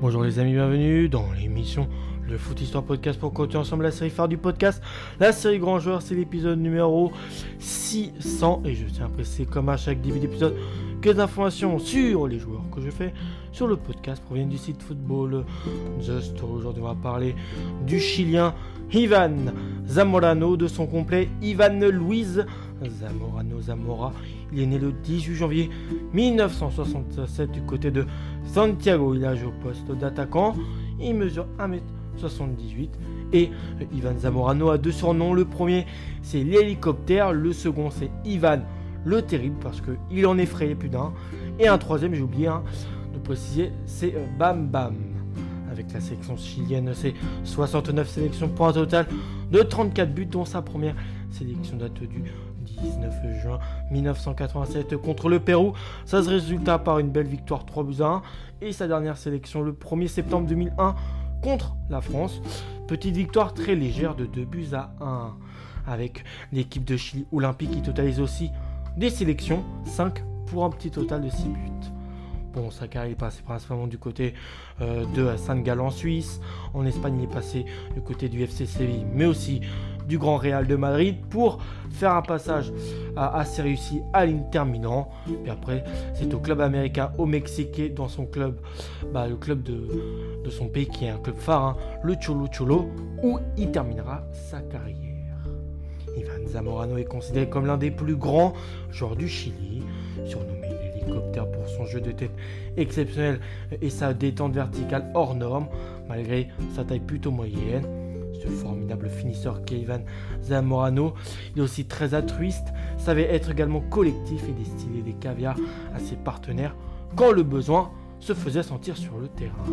Bonjour les amis, bienvenue dans l'émission Le Foot Histoire Podcast pour continuer ensemble la série phare du podcast. La série Grand Joueur, c'est l'épisode numéro 600 et je tiens à préciser comme à chaque début d'épisode que les informations sur les joueurs que je fais sur le podcast proviennent du site Football Just. Aujourd'hui, on va parler du Chilien Ivan Zamorano, de son complet Ivan Luis Zamorano Zamora. Il est né le 18 janvier 1967 du côté de Santiago. Il a joué au poste d'attaquant. Il mesure 1m78 et Ivan Zamorano a deux surnoms. Le premier, c'est l'hélicoptère. Le second, c'est Ivan le terrible parce qu'il en effrayait plus d'un. Et un troisième, j'ai oublié hein, de préciser, c'est euh, Bam Bam. Avec la sélection chilienne, c'est 69 sélections pour un total de 34 buts, dont sa première sélection date du 19 juin 1987 contre le Pérou. Ça se résulta par une belle victoire 3 buts à 1. Et sa dernière sélection le 1er septembre 2001 contre la France. Petite victoire très légère de 2 buts à 1. Avec l'équipe de Chili olympique qui totalise aussi des sélections, 5 pour un petit total de 6 buts. Bon, sa carrière est passée principalement du côté euh, de Saint-Gall en Suisse. En Espagne, il est passé du côté du FC Séville, mais aussi du Grand Real de Madrid pour faire un passage assez réussi à l'Inter Milan. Et après, c'est au club américain au Mexique dans son club, bah, le club de, son pays qui est un club phare, hein, le Cholo Cholo, où il terminera sa carrière. Ivan Zamorano est considéré comme l'un des plus grands joueurs du Chili, surnommé l'hélicoptère pour son jeu de tête exceptionnel et sa détente verticale hors norme, malgré sa taille plutôt moyenne. Ce formidable finisseur Ivan Zamorano, il est aussi très altruiste, savait être également collectif et destiller des caviars à ses partenaires quand le besoin se faisait sentir sur le terrain.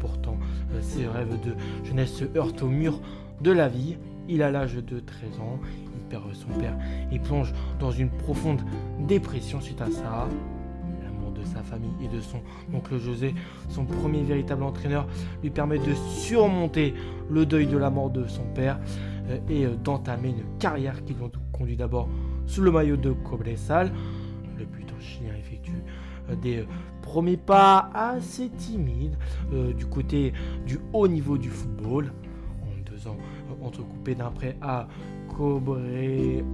Pourtant, euh, ses rêves de jeunesse se heurtent au mur de la vie il a l'âge de 13 ans, il perd son père et plonge dans une profonde dépression suite à ça. Sa famille et de son oncle José, son premier véritable entraîneur, lui permet de surmonter le deuil de la mort de son père euh, et euh, d'entamer une carrière qui l'ont conduit d'abord sous le maillot de Cobresal. Le buteur chilien effectue euh, des premiers pas assez timides du côté du haut niveau du football. En deux ans, entrecoupé d'un prêt à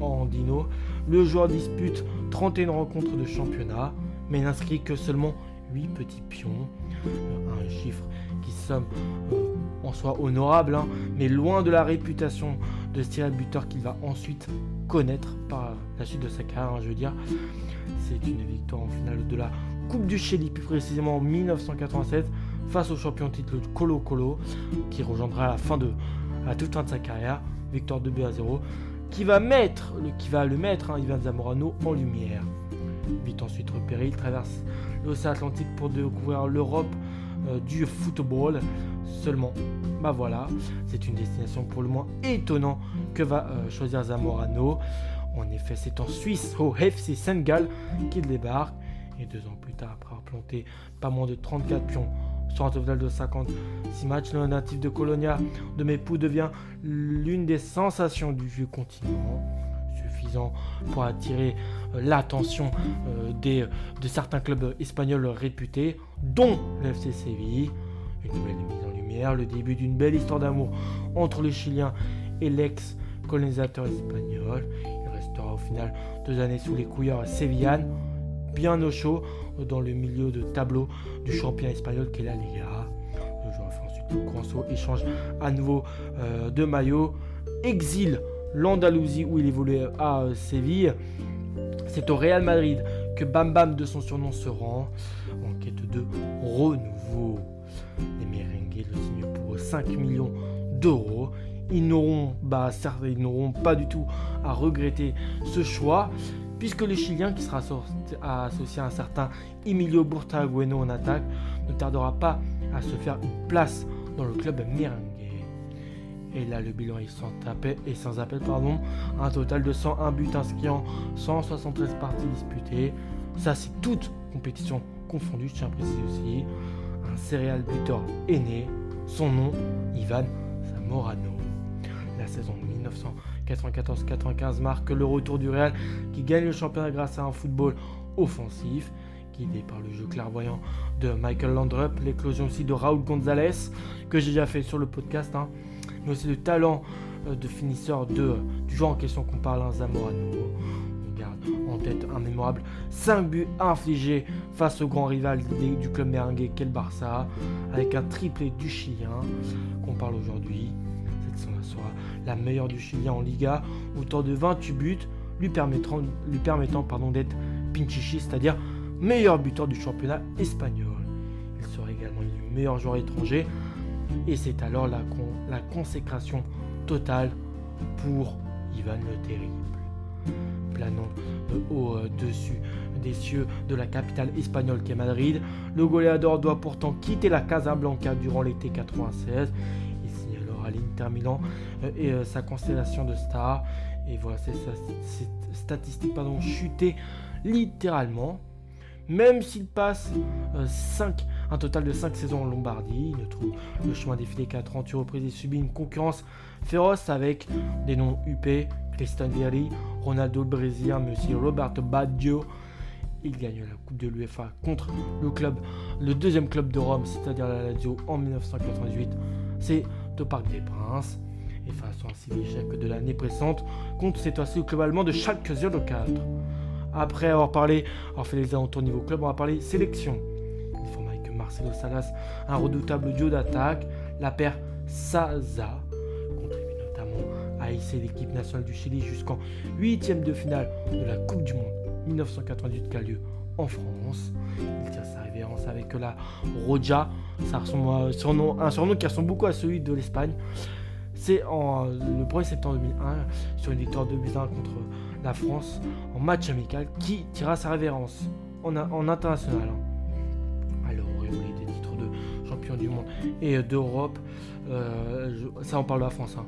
Andino. Le joueur dispute 31 rencontres de championnat, mais n'inscrit que seulement 8 petits pions. Un chiffre qui somme euh, en soi honorable, hein, mais loin de la réputation de style buteur qu'il va ensuite connaître par la suite de sa carrière, hein, je veux dire. C'est une victoire en finale de la Coupe du Chili, plus précisément en 1987, face au champion titre Colo Colo, qui rejoindra à la fin de à toute fin de sa carrière, victoire de 2 à 0, qui va mettre, qui va le mettre, hein, Ivan Zamorano, en lumière. Vite ensuite repéré, il traverse l'océan Atlantique pour découvrir l'Europe euh, du football. Seulement, bah voilà, c'est une destination pour le moins étonnant que va euh, choisir Zamorano. En effet, c'est en Suisse, au FC Senegal, qu'il débarque. Et deux ans plus tard, après avoir planté pas moins de 34 pions sur un total de 56 matchs, le natif de Colonia de Mepou devient l'une des sensations du vieux continent, pour attirer euh, l'attention euh, de certains clubs espagnols réputés, dont le FC Séville. Une nouvelle mise en lumière, le début d'une belle histoire d'amour entre les Chiliens et l'ex-colonisateur espagnol. Il restera au final deux années sous les couilleurs sévillanes bien au chaud dans le milieu de tableau du champion espagnol qu'est la Liga. Le joueur grand saut, échange à nouveau euh, de maillot, exile l'Andalousie où il évoluait à euh, Séville. C'est au Real Madrid que Bam Bam de son surnom se rend en quête de renouveau. Les merengues le signent pour 5 millions d'euros. Ils n'auront bah, ils n'auront pas du tout à regretter ce choix puisque le Chilien, qui sera associé à un certain Emilio Burtagueno en attaque, ne tardera pas à se faire une place dans le club merengue. Et là, le bilan est sans, appel, et sans appel, un total de 101 buts inscrits en 173 parties disputées. Ça, c'est toute compétition confondue, je tiens à préciser aussi. Un céréal buteur aîné, son nom, Ivan Zamorano. La saison 1900 94-95 marque le retour du Real qui gagne le championnat grâce à un football offensif guidé par le jeu clairvoyant de Michael Landrup, l'éclosion aussi de Raúl González, que j'ai déjà fait sur le podcast, hein. Mais aussi le talent euh, de finisseur de, du joueur en question qu'on parle, un Zamorano. On garde en tête un mémorable 5 buts infligés face au grand rival du club merengue qu'est le Barça, avec un triplé du Chilien qu'on parle aujourd'hui. Cette sera la meilleure du Chilien en Liga, autour de 28 buts, lui permettant, lui permettant pardon, d'être Pinchichi, c'est-à-dire meilleur buteur du championnat espagnol. Il sera également le meilleur joueur étranger et c'est alors la, consécration totale pour Ivan le Terrible. Planant au-dessus des cieux de la capitale espagnole qu'est Madrid, le goléador doit pourtant quitter la Casablanca durant l'été 96. Il signe alors à l'Inter Milan euh, et euh, sa constellation de stars. Et voilà, ces statistiques pardon, chuté littéralement. Même s'il passe 5, euh, un total de 5 saisons en Lombardie, il ne trouve le chemin défilé qu'à 38 reprises et subit une concurrence féroce avec des noms UP, Christian Vieri, Ronaldo Brésilien, aussi Roberto Baggio. Il gagne la Coupe de l'UEFA contre le club, le deuxième club de Rome, c'est-à-dire la Lazio en 1998. C'est au Parc des Princes. Et face à un échec de l'année précédente, compte cette fois-ci le club allemand de Schalke 04. Après avoir parlé, avoir fait les alentours niveau club, on va parler sélection. Marcelo Salas un redoutable duo d'attaque. La paire Saza contribue notamment à hisser l'équipe nationale du Chili jusqu'en huitième de finale de la Coupe du Monde 1998 qui a lieu en France. Il tient sa révérence avec la Roja, un surnom qui ressemble beaucoup à celui de l'Espagne. C'est le 1er septembre 2001 sur une victoire de 8 contre la France en match amical qui tira sa révérence en, international. Du monde et d'Europe, euh, ça on parle de la France, hein.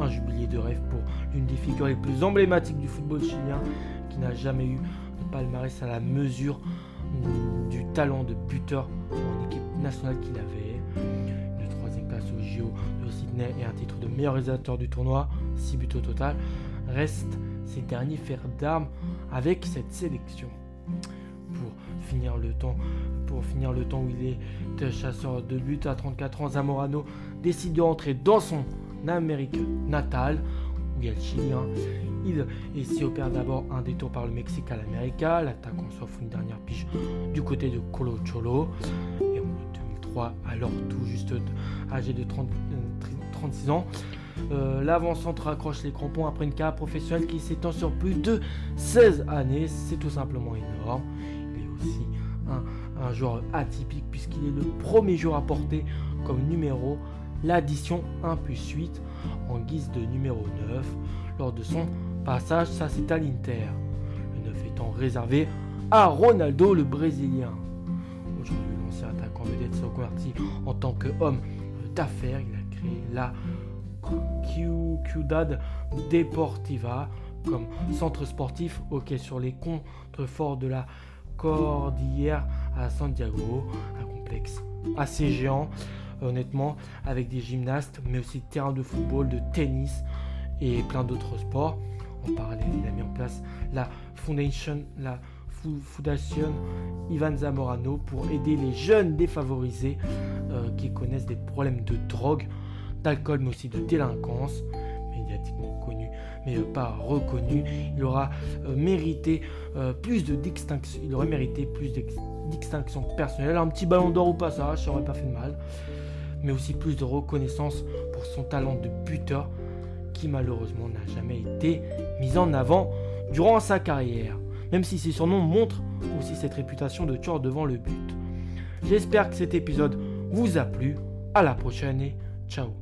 un jubilé de rêve pour l'une des figures les plus emblématiques du football chilien qui n'a jamais eu de palmarès à la mesure du talent de buteur en équipe nationale qu'il avait. Une troisième place au JO de Sydney et un titre de meilleur réalisateur du tournoi, 6 buts au total, reste ces derniers fers d'armes avec cette sélection. Finir le temps, pour finir le temps où il est chasseur de but à 34 ans, Zamorano décide de rentrer dans son Amérique natale, où il y a le Chilien. Il s'y opère d'abord un détour par le Mexique à l'América, l'attaquant s'offre une dernière piche du côté de Colo Cholo. Et en 2003, alors tout juste âgé de 36 euh, ans, euh, l'avant-centre accroche les crampons après une carrière professionnelle qui s'étend sur plus de 16 années. C'est tout simplement énorme. Un, joueur atypique puisqu'il est le premier joueur à porter comme numéro l'addition 1 plus 8 en guise de numéro 9 lors de son passage, ça c'est à l'Inter. Le 9 étant réservé à Ronaldo le Brésilien. Aujourd'hui, l'ancien attaquant vedette s'est reconverti en tant qu'homme d'affaires. Il a créé la Ciudad Deportiva comme centre sportif quai sur les contreforts de la Cordillère à Santiago, un complexe assez géant honnêtement avec des gymnastes mais aussi terrain de football, de tennis et plein d'autres sports. En parallèle, il a mis en place la Foundation, la Foundation Ivan Zamorano pour aider les jeunes défavorisés euh, qui connaissent des problèmes de drogue d'alcool, mais aussi de délinquance, connu, mais euh, pas reconnu. Il aura euh, mérité euh, plus de distinction, il aurait mérité plus de distinction personnelle, un petit ballon d'or au passage, ça aurait pas fait de mal, mais aussi plus de reconnaissance pour son talent de buteur, qui malheureusement n'a jamais été mis en avant durant sa carrière, même si ses surnoms montrent aussi cette réputation de tueur devant le but. J'espère que cet épisode vous a plu. À la prochaine et ciao.